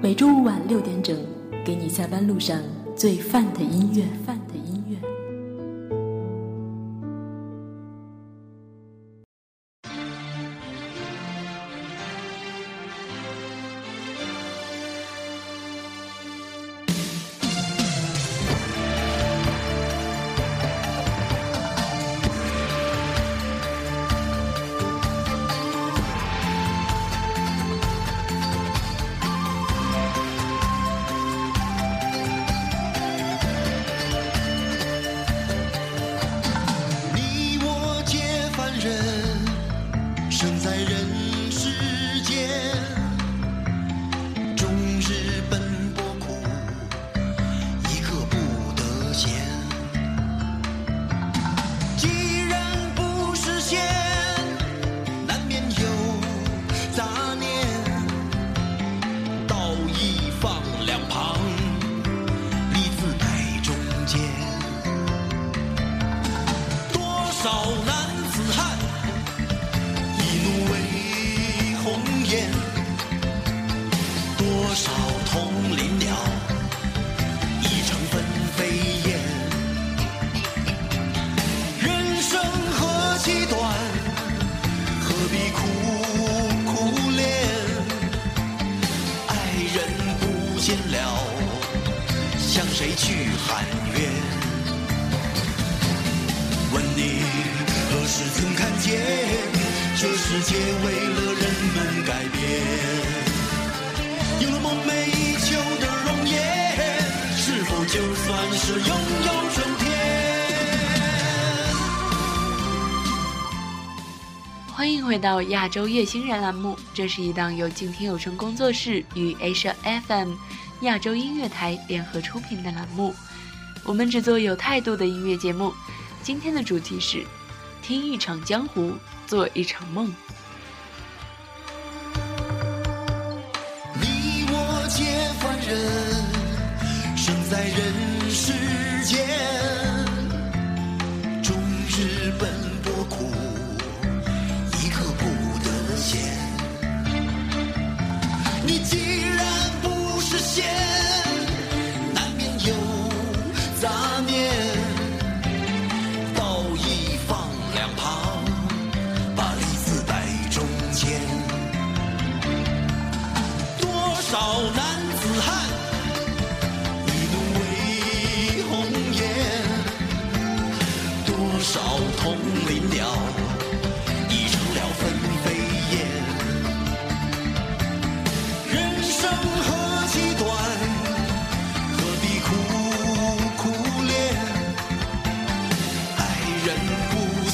每周五晚六点整，给你下班路上最范的音乐。范的音乐。界为了人们改变？有了梦寐以求的容颜，是否就算是拥有春天？欢迎回到亚洲月星人栏目，这是一档由静听有声工作室与 Asia FM 亚洲音乐台联合出品的栏目。我们只做有态度的音乐节目。今天的主题是：听一场江湖，做一场梦。你我皆凡人，生在人世间，终日奔波苦，一刻不得闲。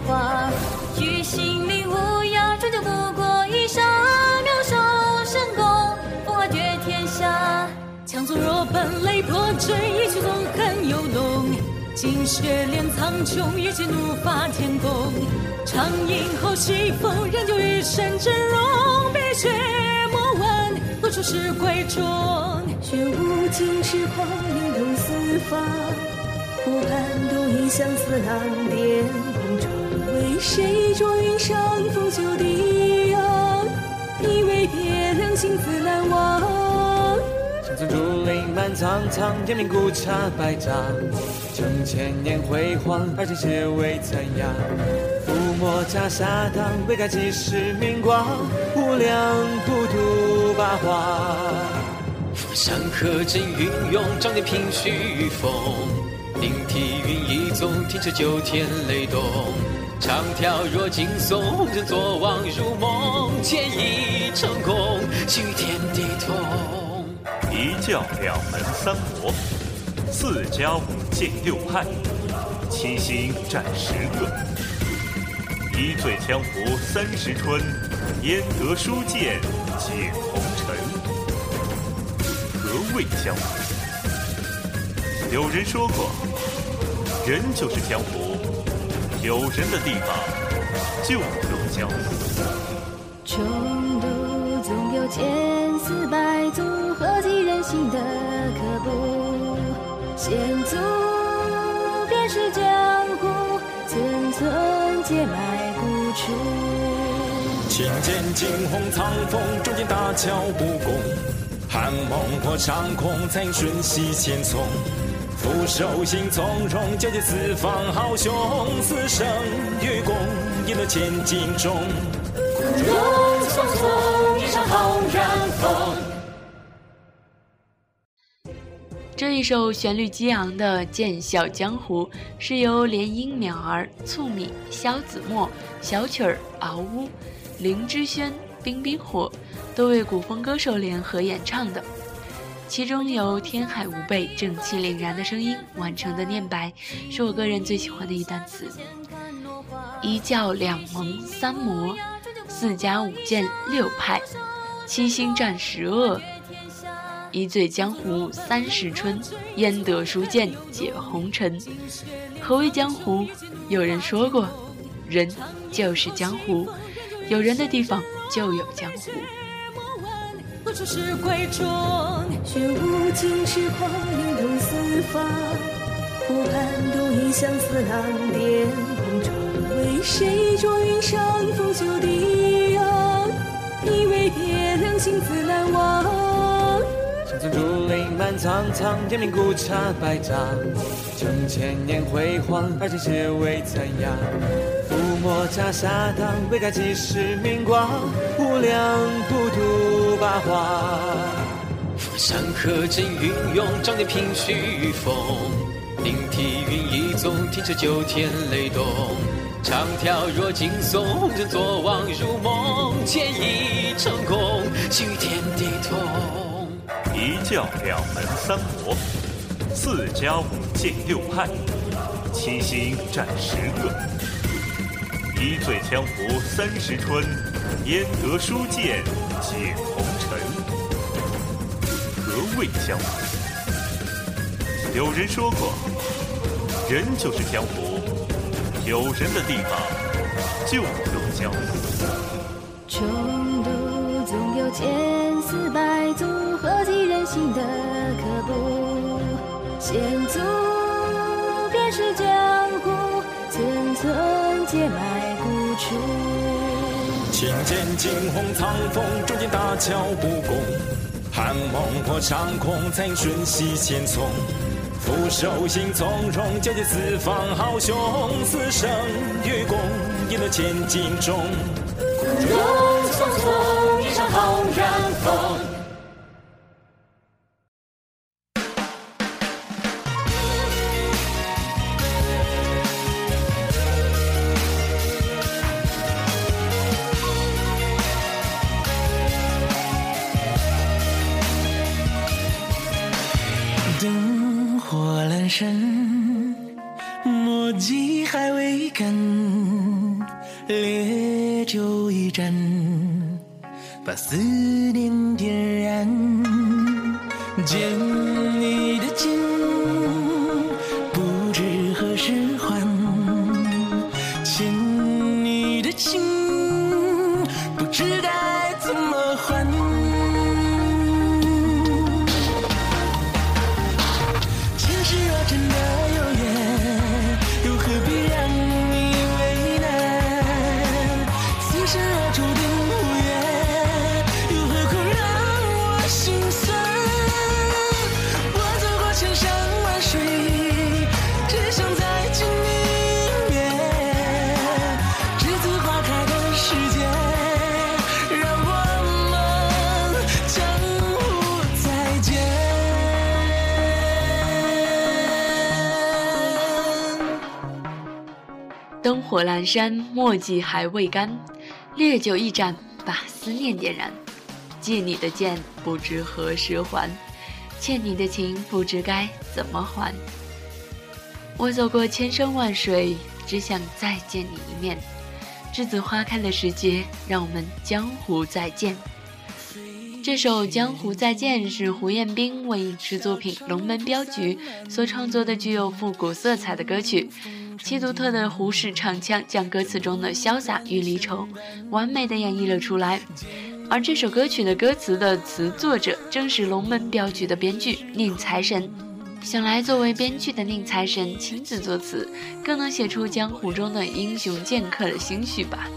花。居心领无恙，终究不过一刹。妙手神功，风华绝天下。强纵若奔雷破阵，一曲纵横游龙。金雪连苍穹，一剑怒发天宫。长饮后西风，仍旧一身真容。碧血莫问，何处是归中？玄武金翅狂，灵动四方。湖畔独饮相思浪点。谁着云上风袖低扬？你为别两心自难忘。山村竹林满苍苍，天命古刹百丈。成千年辉煌，而今皆为残阳。覆没袈裟当，未改几时明光。无量普渡八荒。釜山河阵云涌，仗剑凭虚风。顶替云一纵，听彻九天雷动。长条若惊悚，人作望如梦。剑已成功，心与天地同。一教两门三魔，四家五剑六派，七星占十个。一醉江湖三十春，焉得书剑解红尘？何谓江湖？有人说过，人就是江湖，有人的地方就有江湖。穷途总有千丝百足，何及人心的可怖？险阻便是江湖，寸寸皆埋骨处。轻剑惊鸿苍风，中间大桥不公。寒梦破长空，才瞬息千丛。俯首行从容，交接四方豪雄。死生与共，赢得千金重。古榕匆匆，一场浩然风。这一首旋律激昂的《剑笑江湖》是由连英、淼儿、醋米、萧子墨、小曲儿、敖乌、林之轩、冰冰火多位古风歌手联合演唱的。其中由天海无贝正气凛然的声音完成的念白，是我个人最喜欢的一段词。一教两盟三魔，四家五剑六派，七星战十恶。一醉江湖三十春，焉得书剑解红尘？何为江湖？有人说过，人就是江湖，有人的地方就有江湖。何处是归中？玄武金翅狂，灵动四方。湖畔独饮相思浪巅红妆。为谁着云上风袖低扬？你为别两心自难忘。山村竹林满苍苍，天命古刹百丈。成千年辉煌，而今皆为残阳。覆没袈裟当，未改几世明光。无量普八荒。山河阵云涌，仗剑凭虚风。顶替云一纵，听彻九天雷动。长条若惊松，红尘作望如梦。剑意成功，心与天地同。一教两门三魔，四家五剑六派，七星占十个。一醉江湖三十春，焉得书剑解红尘？何谓江湖？有人说过，人就是江湖，有人的地方就有江湖。穷途总有千丝百足，何其人心的可怖？险阻便是江湖，寸寸皆埋古处。轻剑惊鸿藏锋，中间大桥不公。寒梦破长空，才瞬息千丛。俯首行从容，交接四方豪雄。死生与共，赢得千金重。古榕匆匆，一场浩然风。情，不知火阑珊，墨迹还未干，烈酒一盏，把思念点燃。借你的剑，不知何时还；欠你的情，不知该怎么还。我走过千山万水，只想再见你一面。栀子花开的时节，让我们江湖再见。这首《江湖再见》是胡彦斌为影视作品《龙门镖局》所创作的具有复古色彩的歌曲，其独特的胡式唱腔将歌词中的潇洒与离愁完美的演绎了出来。而这首歌曲的歌词的词作者正是《龙门镖局》的编剧宁财神。想来，作为编剧的宁财神亲自作词，更能写出江湖中的英雄剑客的心绪吧。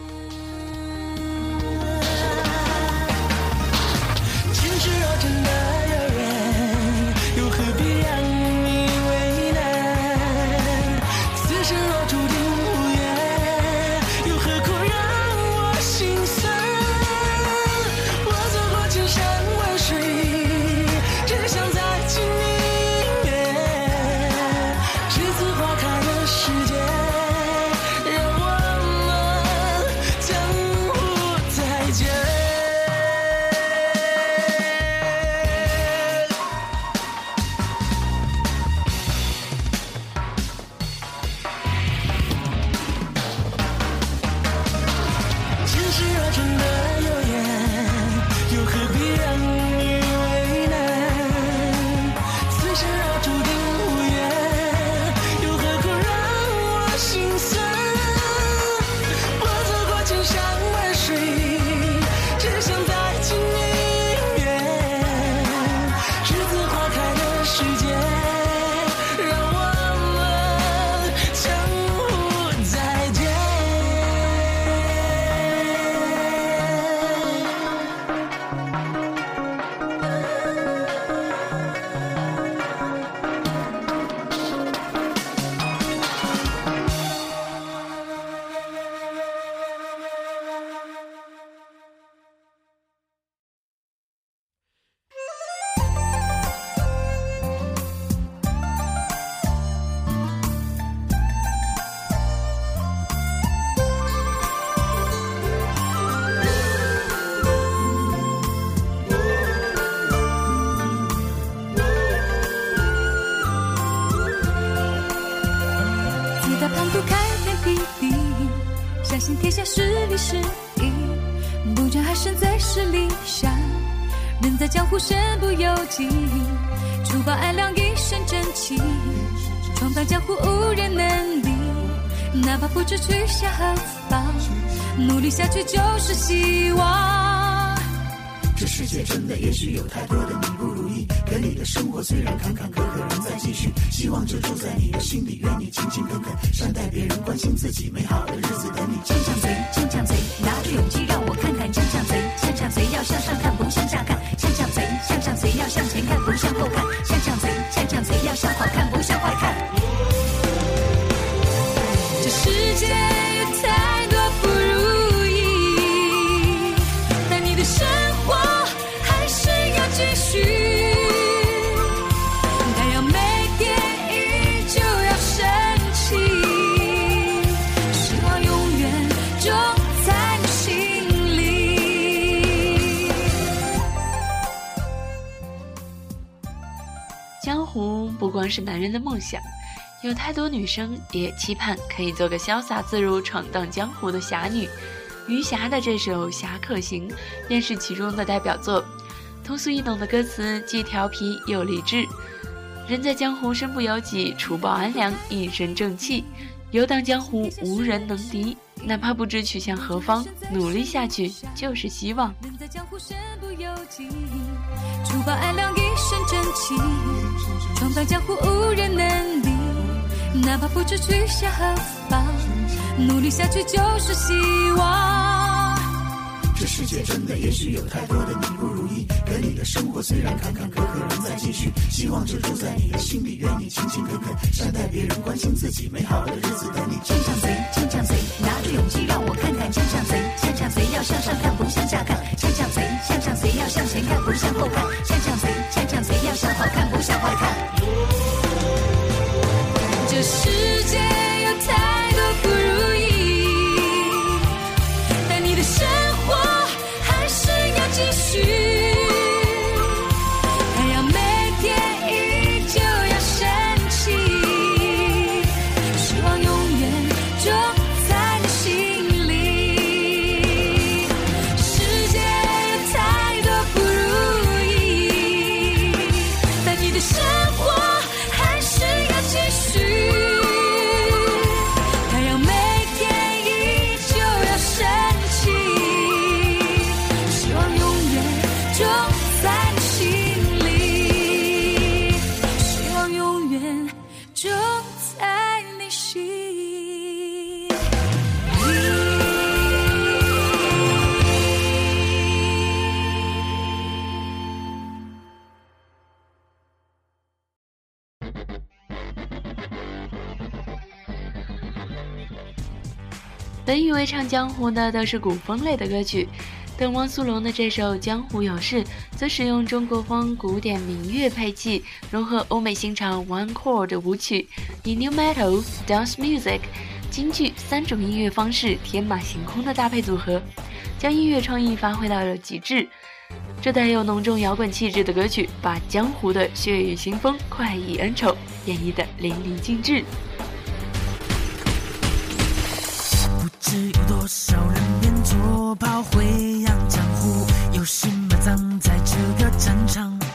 除暴安良一身正气，闯荡江湖无人能敌，哪怕不知去向何方，努力下去就是希望。这世界真的也许有太多的你不如意，可你的生活虽然坎坎坷坷仍在继续，希望就住在你的心里，愿你勤勤恳恳，善待别人，关心自己，美好的日子等你。锵锵贼，锵锵贼，拿着勇气让我看看锵锵贼，锵锵贼要向上看，不向下看，贼，锵锵贼要向前看，不向后看，锵锵贼，锵锵贼要向好看，不向坏看。江湖不光是男人的梦想，有太多女生也期盼可以做个潇洒自如、闯荡江湖的侠女。余霞的这首《侠客行》便是其中的代表作。通俗易懂的歌词既调皮又励志。人在江湖身不由己，除暴安良，一身正气。游荡江湖无人能敌，哪怕不知去向何方，努力下去就是希望。人在江湖身不由己，除暴安良一身正气，闯荡江湖无人能敌，哪怕不知去向何方，努力下去就是希望。这世界真的也许有太多的你不如意，可你的生活虽然坎坎坷坷仍在继续，希望就住在你的心里，愿你勤勤恳恳善待别人，关心自己，美好的日子等你。坚强贼，坚强贼，拿着勇气让我看看坚强贼，坚强贼要向上看，不向下看，谁，向上谁要向前看，不向后看，本以为唱江湖的都是古风类的歌曲，但汪苏泷的这首《江湖有事》则使用中国风古典民乐配器，融合欧美新潮 one chord 的舞曲，以 new metal、dance music、京剧三种音乐方式天马行空的搭配组合，将音乐创意发挥到了极致。这带有浓重摇滚气质的歌曲，把江湖的血雨腥风、快意恩仇演绎得淋漓尽致。有多少人变作炮灰扬江湖，有心埋葬在这个战场。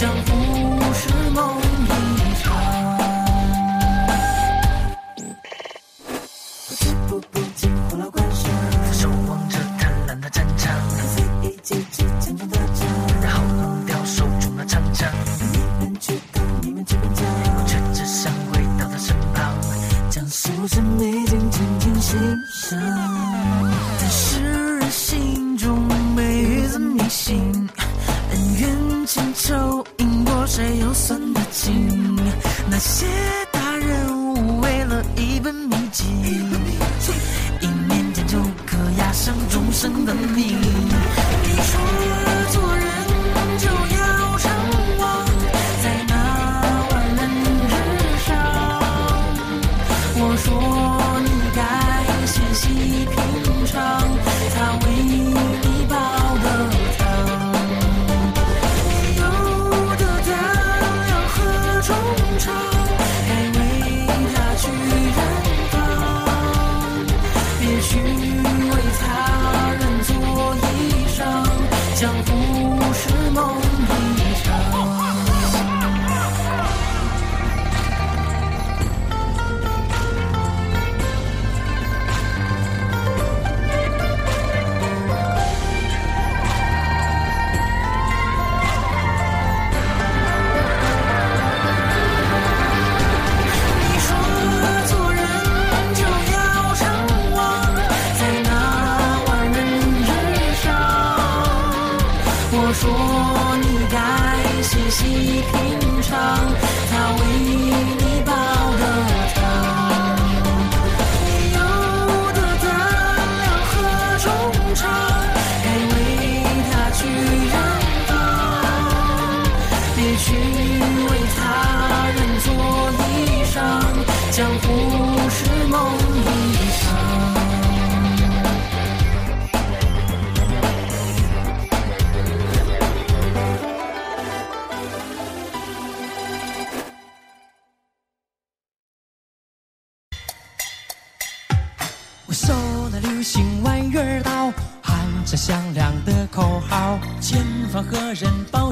江湖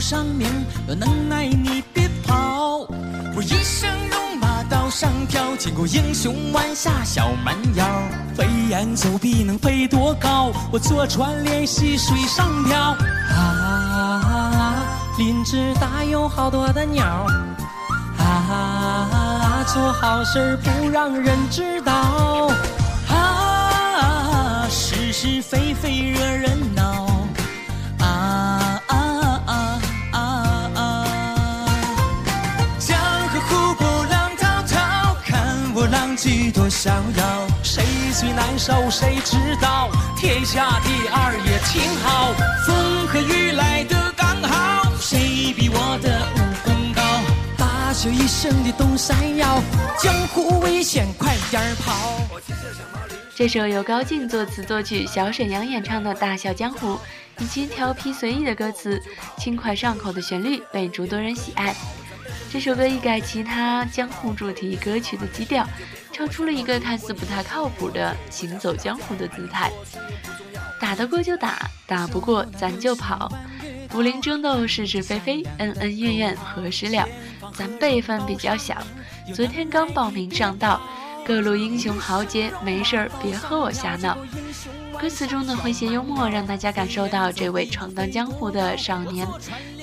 上名？有能耐你别跑！我一身戎马刀上挑，见过英雄弯下小蛮腰。飞檐走壁能飞多高？我坐船练习水上漂。啊，林子大有好多的鸟。啊，做好事不让人知道。啊，是是非非惹人恼。多逍遥。谁最难受谁知道，天下第二也挺好。风和雨来得刚好，谁比我的武功高？大笑一声的东山摇，江湖危险快点跑！这首由高进作词作曲、小沈阳演唱的《大笑江湖》，以其调皮随意的歌词、轻快上口的旋律被诸多人喜爱。这首歌一改其他江湖主题歌曲的基调，唱出了一个看似不太靠谱的行走江湖的姿态。打得过就打，打不过咱就跑。武林争斗是是非非，恩恩怨怨何时了？咱辈分比较小，昨天刚报名上道。各路英雄豪杰，没事儿别和我瞎闹。歌词中的诙谐幽默，让大家感受到这位闯荡江湖的少年，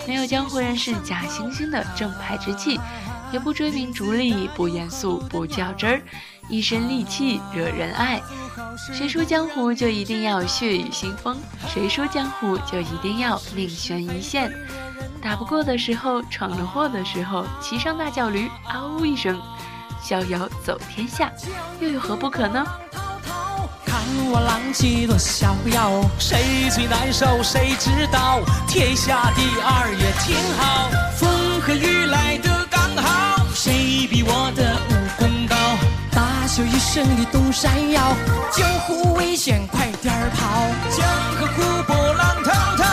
没有江湖人士假惺惺的正派之气，也不追名逐利，不严肃，不较真儿，一身戾气惹人爱。谁说江湖就一定要血雨腥风？谁说江湖就一定要命悬一线？打不过的时候，闯了祸的时候，骑上大叫驴，嗷呜一声。逍遥走天下，又有何不可呢？看我浪迹多逍遥，谁最难受谁知道？天下第二也挺好，风和雨来的刚好，谁比我的武功高？大笑一声的东山摇，江湖危险快点跑！江河湖泊浪滔滔，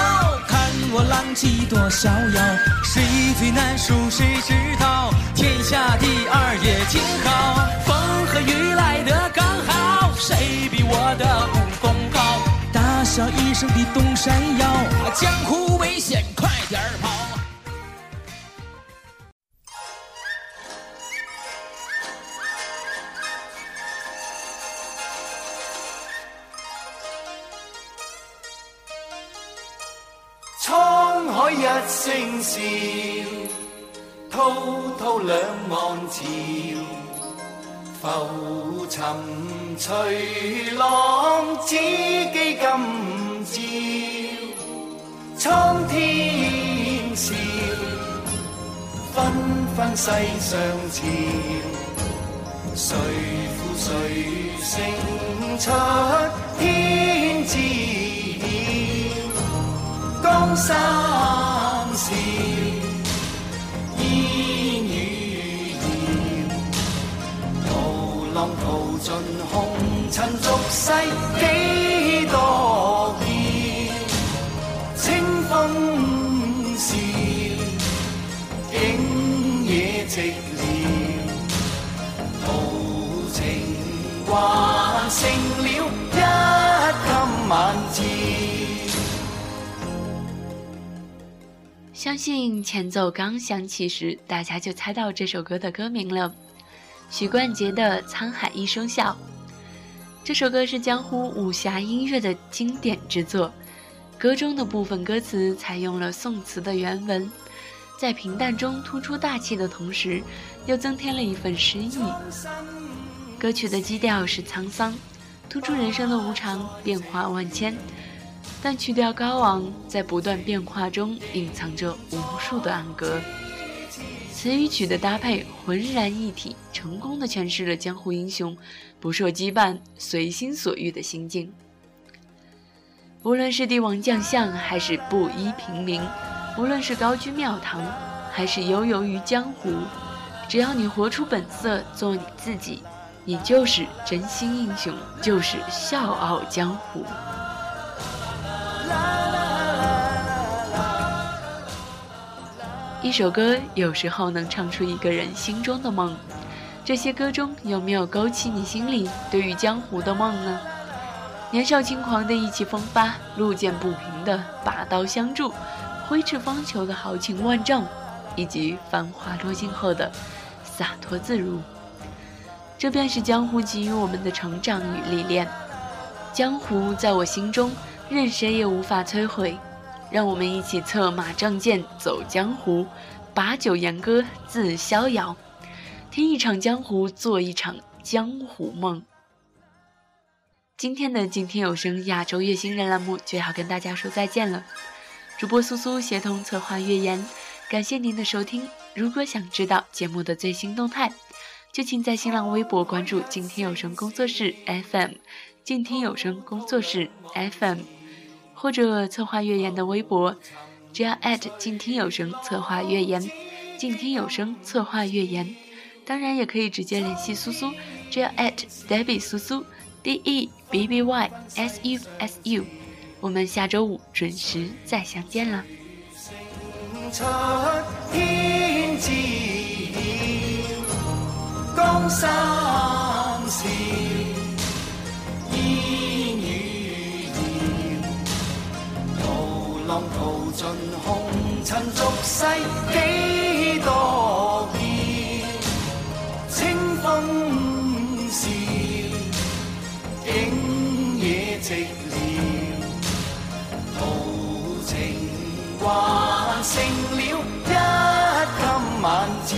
看我浪迹多逍遥，谁最难受谁知道？天下第二也挺好，风和雨来的刚好，谁比我的武功高？大笑一声的东山摇，江湖危险快点跑！沧海一声笑，滔滔两岸潮。浮沉隨浪，只記今朝。蒼天笑，紛紛世上潮。誰負誰勝出天知曉？江山笑，浪淘盡紅塵俗世幾多嬌？清風笑，景野寂寥。豪情還剩了一今晚照。相信前奏刚响起时，大家就猜到这首歌的歌名了。许冠杰的《沧海一声笑》，这首歌是江湖武侠音乐的经典之作。歌中的部分歌词采用了宋词的原文，在平淡中突出大气的同时，又增添了一份诗意。歌曲的基调是沧桑，突出人生的无常，变化万千。但曲调高昂，在不断变化中隐藏着无数的暗格。词与曲的搭配浑然一体，成功的诠释了江湖英雄不受羁绊、随心所欲的心境。无论是帝王将相，还是布衣平民；无论是高居庙堂，还是悠游于江湖，只要你活出本色，做你自己，你就是真心英雄，就是笑傲江湖。一首歌有时候能唱出一个人心中的梦，这些歌中有没有勾起你心里对于江湖的梦呢？年少轻狂的意气风发，路见不平的拔刀相助，挥斥方遒的豪情万丈，以及繁华落尽后的洒脱自如，这便是江湖给予我们的成长与历练。江湖在我心中，任谁也无法摧毁。让我们一起策马仗剑走江湖，把酒言歌自逍遥，听一场江湖，做一场江湖梦。今天的静听有声亚洲乐星人栏目就要跟大家说再见了。主播苏苏协同策划乐言，感谢您的收听。如果想知道节目的最新动态，就请在新浪微博关注“静听有声工作室 FM”，“ 静听有声工作室 FM”，或者策划乐言的微博，只要静听有声策划乐言，静听有声策划乐言。当然也可以直接联系苏苏，只要 Debbie 苏苏。D E B B Y S U S U，我们下周五准时再相见了。浪淘尽红尘俗世几多变，清风笑。景野寂寥，豪情还剩了一襟晚照。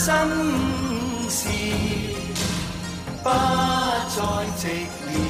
心事不再寂寥，